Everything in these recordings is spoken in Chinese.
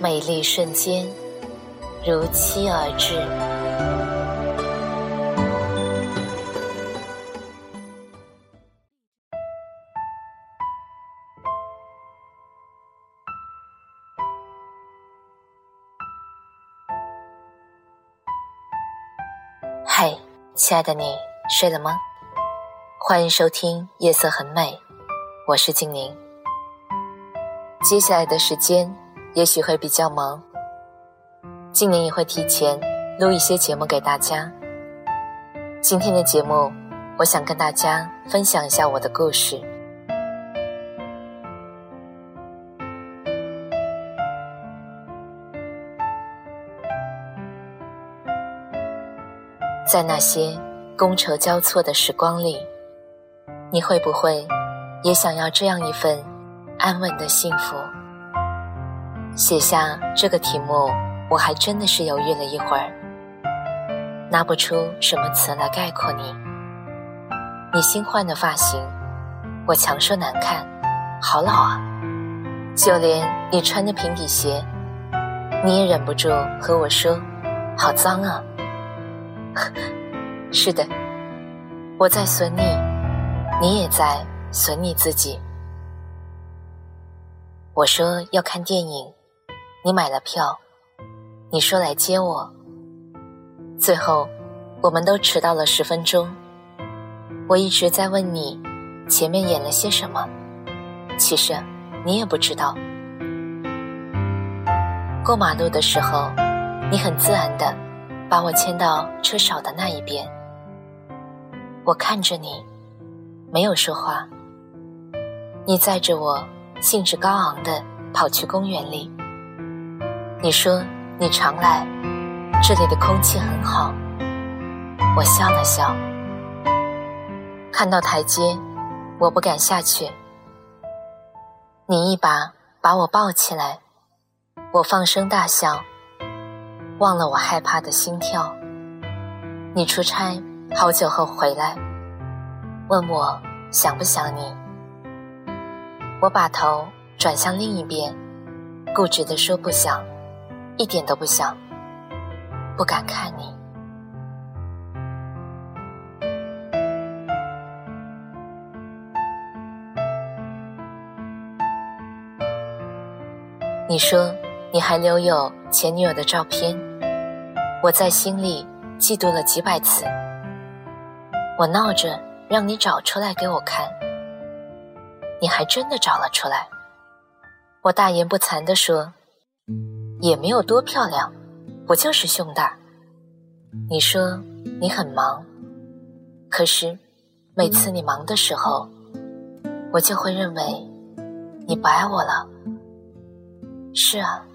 美丽瞬间如期而至。嗨，亲爱的你，睡了吗？欢迎收听《夜色很美》，我是静宁。接下来的时间也许会比较忙，今年也会提前录一些节目给大家。今天的节目，我想跟大家分享一下我的故事。在那些觥筹交错的时光里，你会不会也想要这样一份安稳的幸福？写下这个题目，我还真的是犹豫了一会儿，拿不出什么词来概括你。你新换的发型，我强说难看，好老啊！就连你穿的平底鞋，你也忍不住和我说，好脏啊！是的，我在损你，你也在损你自己。我说要看电影，你买了票，你说来接我，最后我们都迟到了十分钟。我一直在问你前面演了些什么，其实你也不知道。过马路的时候，你很自然的。把我牵到车少的那一边，我看着你，没有说话。你载着我，兴致高昂的跑去公园里。你说你常来，这里的空气很好。我笑了笑。看到台阶，我不敢下去。你一把把我抱起来，我放声大笑。忘了我害怕的心跳。你出差好久后回来，问我想不想你。我把头转向另一边，固执地说不想，一点都不想，不敢看你。你说你还留有前女友的照片。我在心里嫉妒了几百次，我闹着让你找出来给我看，你还真的找了出来。我大言不惭地说，也没有多漂亮，不就是胸大。你说你很忙，可是每次你忙的时候，我就会认为你不爱我了。是啊，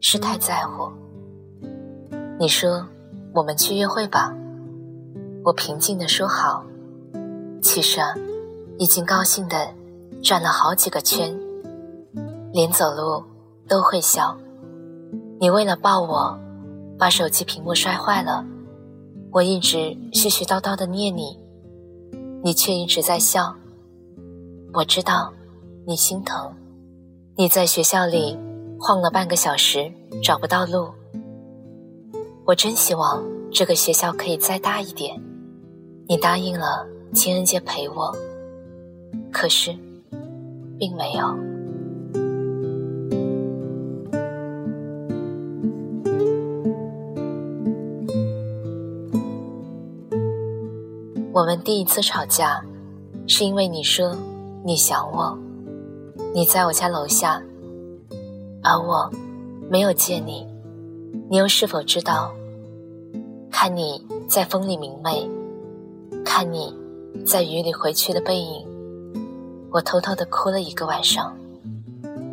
是太在乎。你说，我们去约会吧。我平静地说好。其实啊，已经高兴的转了好几个圈，连走路都会笑。你为了抱我，把手机屏幕摔坏了。我一直絮絮叨叨的念你，你却一直在笑。我知道，你心疼。你在学校里晃了半个小时，找不到路。我真希望这个学校可以再大一点。你答应了情人节陪我，可是，并没有。我们第一次吵架，是因为你说你想我，你在我家楼下，而我没有见你。你又是否知道？看你在风里明媚，看你在雨里回去的背影，我偷偷的哭了一个晚上。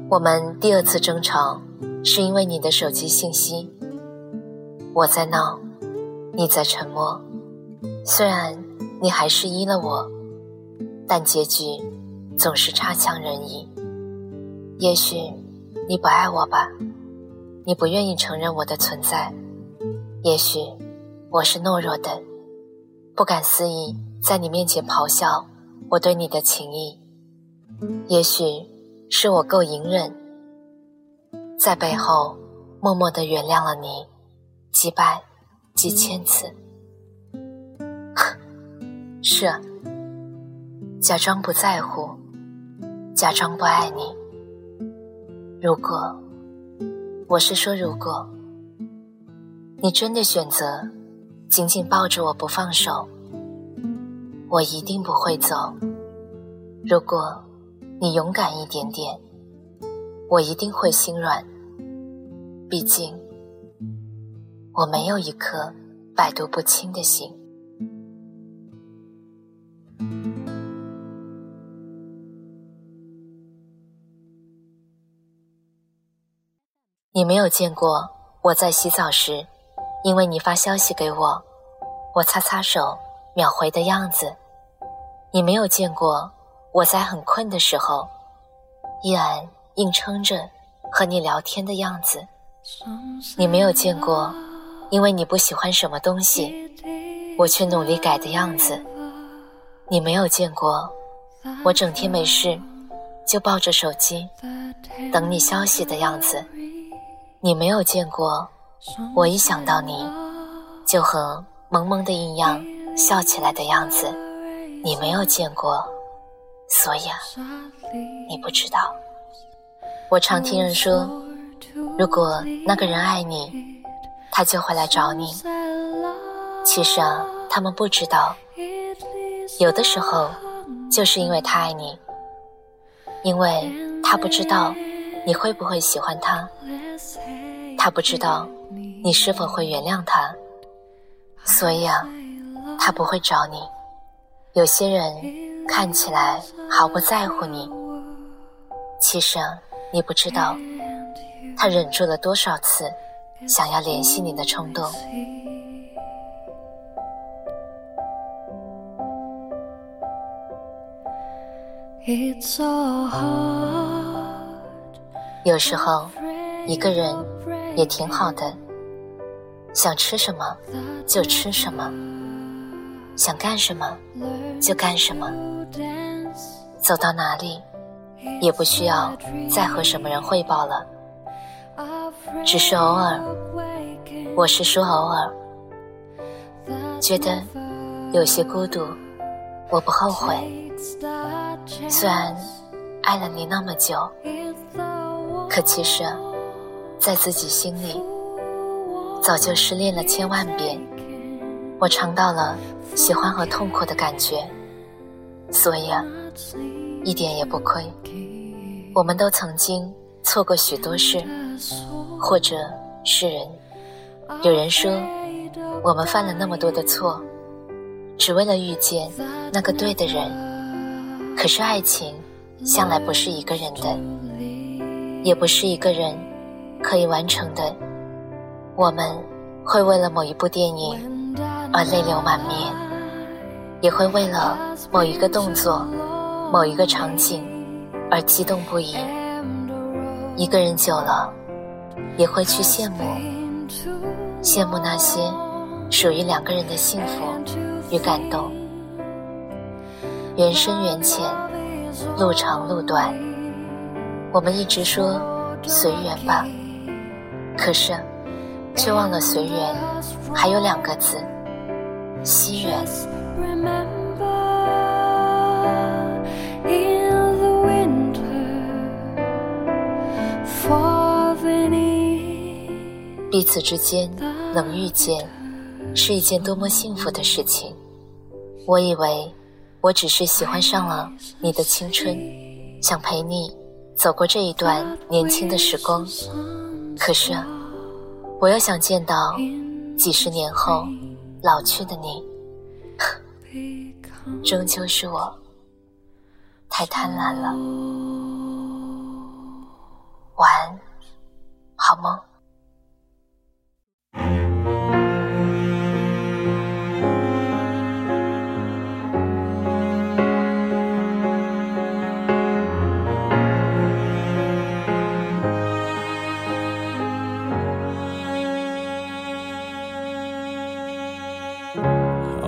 我们第二次争吵，是因为你的手机信息。我在闹，你在沉默。虽然你还是依了我，但结局总是差强人意。也许你不爱我吧，你不愿意承认我的存在。也许我是懦弱的，不敢肆意在你面前咆哮我对你的情意。也许是我够隐忍，在背后默默的原谅了你几百几千次。是啊，假装不在乎，假装不爱你。如果，我是说如果，你真的选择紧紧抱着我不放手，我一定不会走。如果。你勇敢一点点，我一定会心软。毕竟，我没有一颗百毒不侵的心。你没有见过我在洗澡时，因为你发消息给我，我擦擦手秒回的样子。你没有见过。我在很困的时候，依然硬撑着和你聊天的样子，你没有见过，因为你不喜欢什么东西，我却努力改的样子，你没有见过，我整天没事就抱着手机等你消息的样子，你没有见过，我一想到你就和萌萌的一样笑起来的样子，你没有见过。所以啊，你不知道。我常听人说，如果那个人爱你，他就会来找你。其实啊，他们不知道，有的时候就是因为他爱你，因为他不知道你会不会喜欢他，他不知道你是否会原谅他，所以啊，他不会找你。有些人。看起来毫不在乎你，其实你不知道，他忍住了多少次想要联系你的冲动。有时候一个人也挺好的，想吃什么就吃什么，想干什么就干什么。走到哪里，也不需要再和什么人汇报了，只是偶尔，我是说偶尔，觉得有些孤独，我不后悔。虽然爱了你那么久，可其实，在自己心里，早就失恋了千万遍。我尝到了喜欢和痛苦的感觉。所以啊，一点也不亏。我们都曾经错过许多事，或者是人。有人说，我们犯了那么多的错，只为了遇见那个对的人。可是爱情向来不是一个人的，也不是一个人可以完成的。我们会为了某一部电影而泪流满面。也会为了某一个动作、某一个场景而激动不已。一个人久了，也会去羡慕，羡慕那些属于两个人的幸福与感动。缘深缘浅，路长路短，我们一直说随缘吧，可是却忘了随缘还有两个字：惜缘。彼此之间能遇见，是一件多么幸福的事情。我以为我只是喜欢上了你的青春，想陪你走过这一段年轻的时光。可是，我又想见到几十年后老去的你。终究是我太贪婪了。晚安。好梦。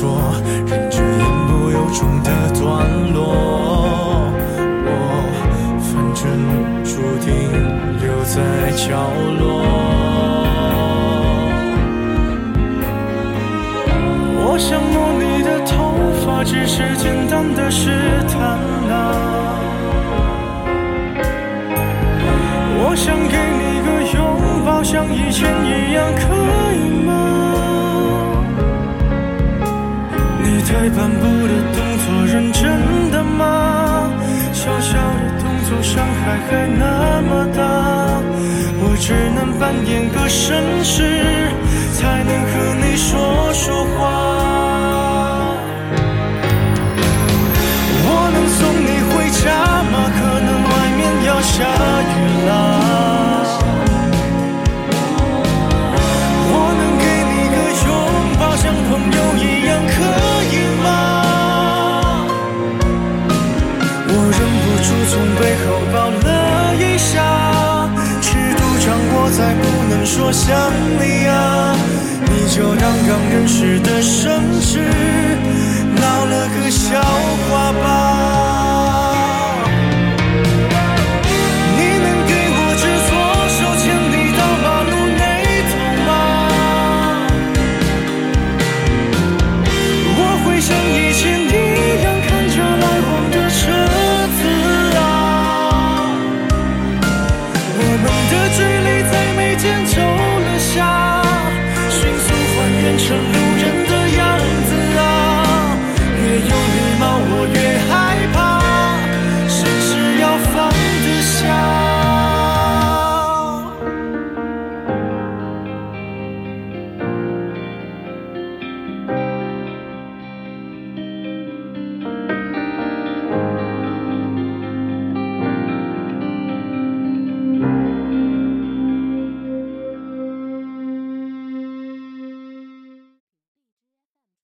说，忍着言不由衷的段落。我反正注定留在角落。我想摸你的头发，只是简单的试探啊。我想给你个拥抱，像以前一样，半步的动作，认真的吗？小小的动作，伤害还那么大，我只能扮演个绅士。才能和你说说话。我能送你回家